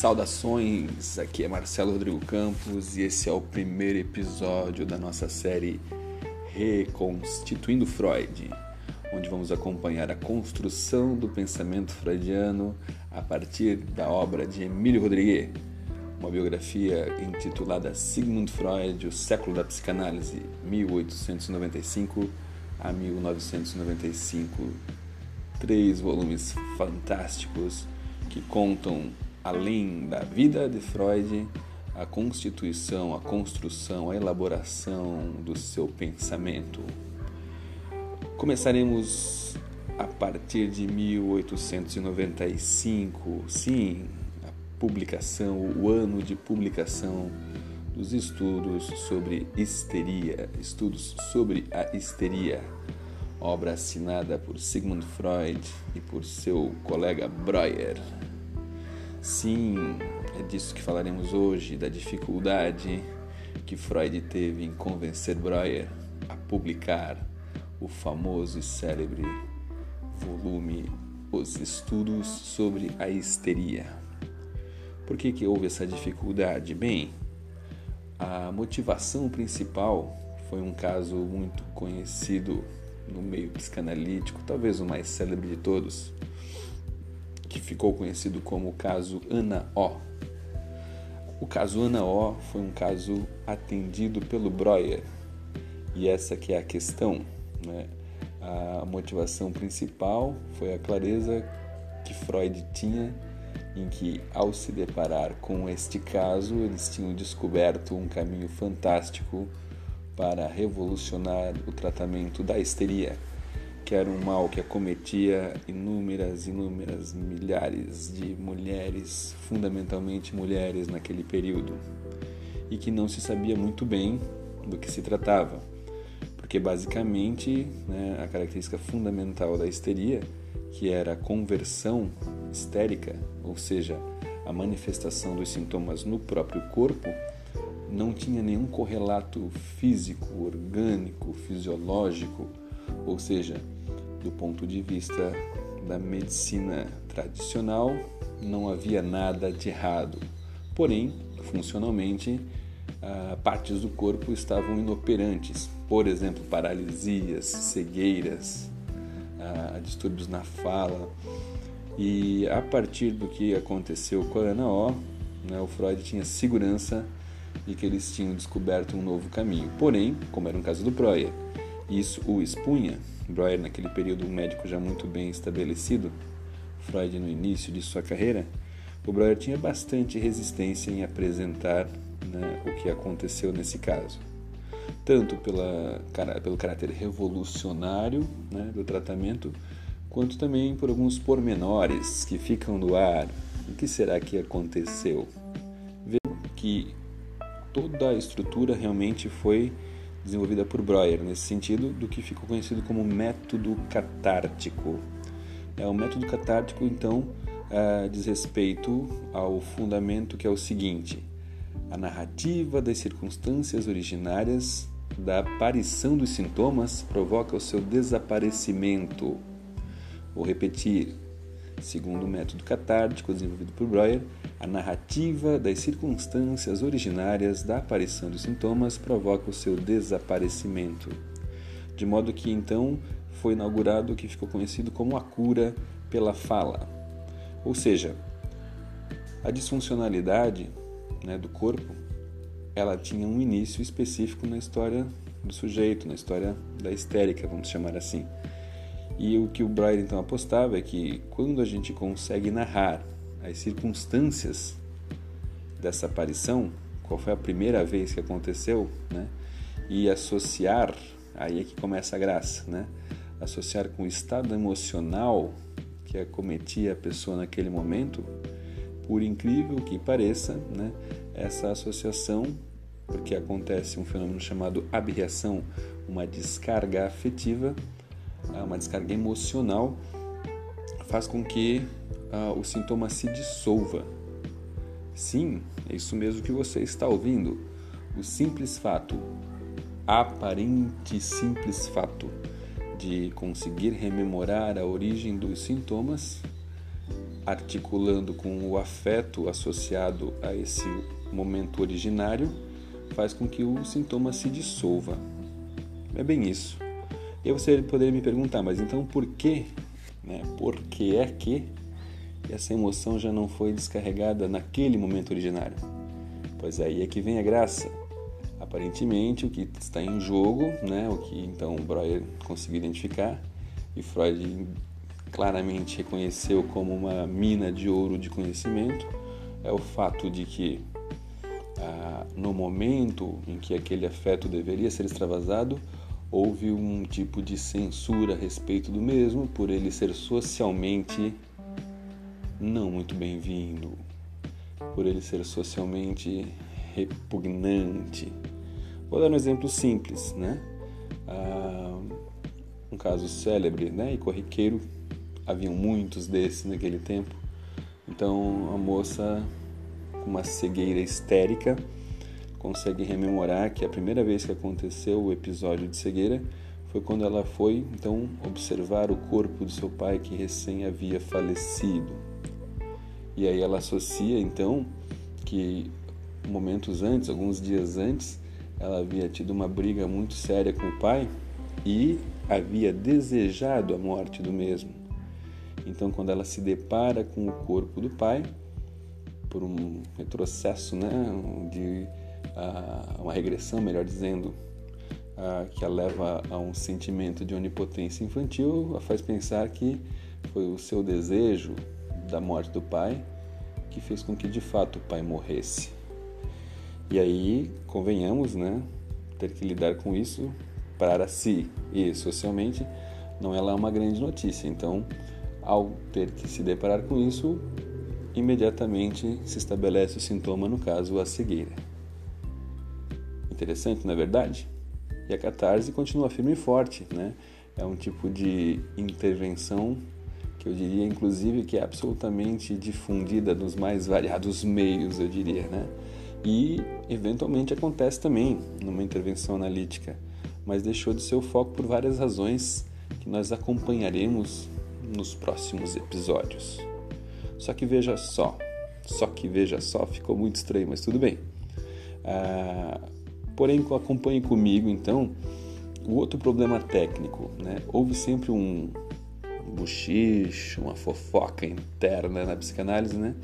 Saudações, aqui é Marcelo Rodrigo Campos e esse é o primeiro episódio da nossa série Reconstituindo Freud, onde vamos acompanhar a construção do pensamento freudiano a partir da obra de Emílio Rodrigues, uma biografia intitulada Sigmund Freud, o século da psicanálise, 1895 a 1995. Três volumes fantásticos que contam além da vida de Freud, a constituição, a construção, a elaboração do seu pensamento. Começaremos a partir de 1895, sim, a publicação, o ano de publicação dos estudos sobre histeria, estudos sobre a histeria, obra assinada por Sigmund Freud e por seu colega Breuer. Sim, é disso que falaremos hoje, da dificuldade que Freud teve em convencer Breuer a publicar o famoso e célebre volume Os Estudos sobre a Histeria. Por que, que houve essa dificuldade? Bem, a motivação principal foi um caso muito conhecido no meio psicanalítico, talvez o mais célebre de todos, que ficou conhecido como o caso Ana O. O caso Ana O foi um caso atendido pelo Breuer. E essa que é a questão, né? A motivação principal foi a clareza que Freud tinha em que, ao se deparar com este caso, eles tinham descoberto um caminho fantástico para revolucionar o tratamento da histeria que era um mal que acometia inúmeras, inúmeras milhares de mulheres, fundamentalmente mulheres naquele período, e que não se sabia muito bem do que se tratava, porque basicamente né, a característica fundamental da histeria, que era a conversão histérica, ou seja, a manifestação dos sintomas no próprio corpo, não tinha nenhum correlato físico, orgânico, fisiológico, ou seja, do ponto de vista da medicina tradicional, não havia nada de errado. Porém, funcionalmente, partes do corpo estavam inoperantes, por exemplo, paralisias, cegueiras, distúrbios na fala. E a partir do que aconteceu com a Ana O, né, o Freud tinha segurança de que eles tinham descoberto um novo caminho. Porém, como era um caso do Breuer, isso o expunha Breuer, naquele período, um médico já muito bem estabelecido, Freud no início de sua carreira, o Breuer tinha bastante resistência em apresentar né, o que aconteceu nesse caso. Tanto pela, pelo caráter revolucionário né, do tratamento, quanto também por alguns pormenores que ficam no ar. O que será que aconteceu? Veja que toda a estrutura realmente foi desenvolvida por Breuer, nesse sentido, do que ficou conhecido como método catártico. É, o método catártico, então, é, diz respeito ao fundamento que é o seguinte: a narrativa das circunstâncias originárias da aparição dos sintomas provoca o seu desaparecimento. Vou repetir. Segundo o método catártico desenvolvido por Breuer, a narrativa das circunstâncias originárias da aparição dos sintomas provoca o seu desaparecimento. De modo que então foi inaugurado o que ficou conhecido como a cura pela fala. Ou seja, a disfuncionalidade né, do corpo ela tinha um início específico na história do sujeito, na história da histérica, vamos chamar assim. E o que o Breuer então apostava é que quando a gente consegue narrar as circunstâncias dessa aparição, qual foi a primeira vez que aconteceu, né? E associar, aí é que começa a graça, né? Associar com o estado emocional que acometia a pessoa naquele momento, por incrível que pareça, né? Essa associação, porque acontece um fenômeno chamado abreação, uma descarga afetiva, uma descarga emocional, faz com que ah, o sintoma se dissolva. Sim, é isso mesmo que você está ouvindo. O simples fato, aparente simples fato, de conseguir rememorar a origem dos sintomas articulando com o afeto associado a esse momento originário, faz com que o sintoma se dissolva. É bem isso. E você poderia me perguntar, mas então por que, né, por que é que essa emoção já não foi descarregada naquele momento originário? Pois aí é que vem a graça. Aparentemente, o que está em jogo, né, o que então Breuer conseguiu identificar e Freud claramente reconheceu como uma mina de ouro de conhecimento, é o fato de que ah, no momento em que aquele afeto deveria ser extravasado, houve um tipo de censura a respeito do mesmo, por ele ser socialmente não muito bem-vindo, por ele ser socialmente repugnante. Vou dar um exemplo simples, né? Ah, um caso célebre né? e corriqueiro, haviam muitos desses naquele tempo. Então a moça, com uma cegueira histérica, consegue rememorar que a primeira vez que aconteceu o episódio de cegueira foi quando ela foi então observar o corpo do seu pai que recém havia falecido. E aí ela associa então que momentos antes, alguns dias antes, ela havia tido uma briga muito séria com o pai e havia desejado a morte do mesmo. Então, quando ela se depara com o corpo do pai, por um retrocesso, né, de uh, uma regressão, melhor dizendo, uh, que a leva a um sentimento de onipotência infantil, a faz pensar que foi o seu desejo da morte do pai que fez com que de fato o pai morresse. E aí, convenhamos, né, ter que lidar com isso para si e socialmente não é lá uma grande notícia. Então, ao ter que se deparar com isso, imediatamente se estabelece o sintoma, no caso, a cegueira. Interessante, não é verdade? E a catarse continua firme e forte, né? É um tipo de intervenção que eu diria, inclusive, que é absolutamente difundida nos mais variados meios, eu diria, né? E, eventualmente, acontece também numa intervenção analítica, mas deixou de ser o foco por várias razões que nós acompanharemos nos próximos episódios. Só que veja só, só que veja só, ficou muito estranho, mas tudo bem. Ah, Porém, acompanhe comigo então o outro problema técnico. Né? Houve sempre um buchicho, uma fofoca interna na psicanálise, né?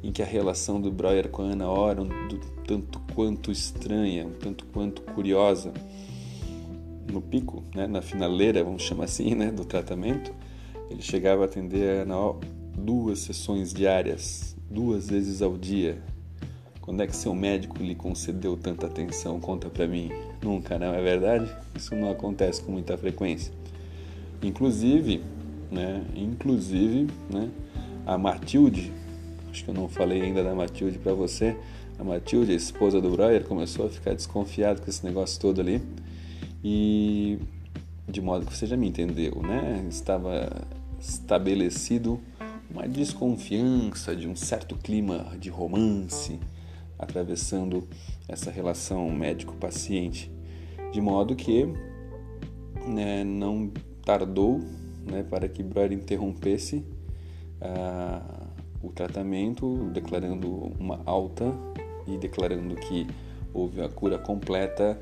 em que a relação do Breuer com a Ana Ora um tanto quanto estranha, um tanto quanto curiosa. No pico, né? na finaleira, vamos chamar assim, né? do tratamento, ele chegava a atender a Ana duas sessões diárias, duas vezes ao dia, quando é que seu médico lhe concedeu tanta atenção? Conta para mim. Nunca, não é verdade? Isso não acontece com muita frequência. Inclusive, né? Inclusive, né? A Matilde, acho que eu não falei ainda da Matilde para você. A Matilde, a esposa do Breuer, começou a ficar desconfiada com esse negócio todo ali. E de modo que você já me entendeu, né? Estava estabelecido uma desconfiança de um certo clima de romance atravessando essa relação médico-paciente, de modo que né, não tardou né, para que Breuer interrompesse uh, o tratamento, declarando uma alta e declarando que houve a cura completa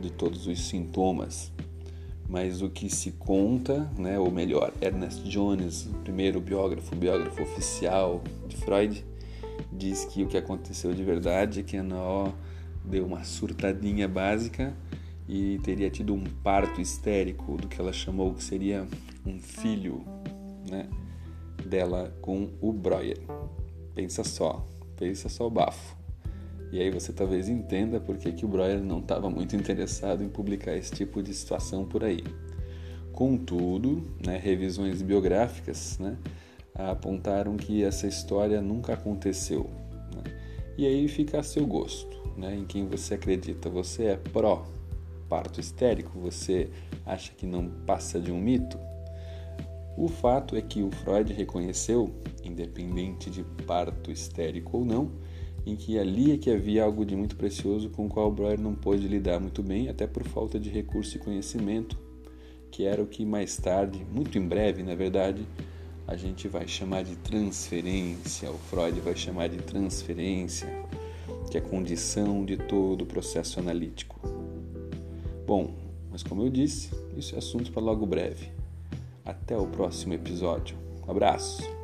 de todos os sintomas. Mas o que se conta, né, ou melhor, Ernest Jones, o primeiro biógrafo, biógrafo oficial de Freud, diz que o que aconteceu de verdade é que a Noó deu uma surtadinha básica e teria tido um parto histérico do que ela chamou que seria um filho né, dela com o Breuer. Pensa só, pensa só o bafo. E aí você talvez entenda por que, o Breuer não estava muito interessado em publicar esse tipo de situação por aí. Contudo, né, revisões biográficas né, apontaram que essa história nunca aconteceu. Né? E aí fica a seu gosto, né? em quem você acredita. Você é pró parto histérico? Você acha que não passa de um mito? O fato é que o Freud reconheceu, independente de parto histérico ou não, em que ali é que havia algo de muito precioso com o qual Breuer não pôde lidar muito bem, até por falta de recurso e conhecimento, que era o que mais tarde, muito em breve, na verdade, a gente vai chamar de transferência, o Freud vai chamar de transferência, que é condição de todo o processo analítico. Bom, mas como eu disse, isso é assunto para logo breve. Até o próximo episódio. Um abraço!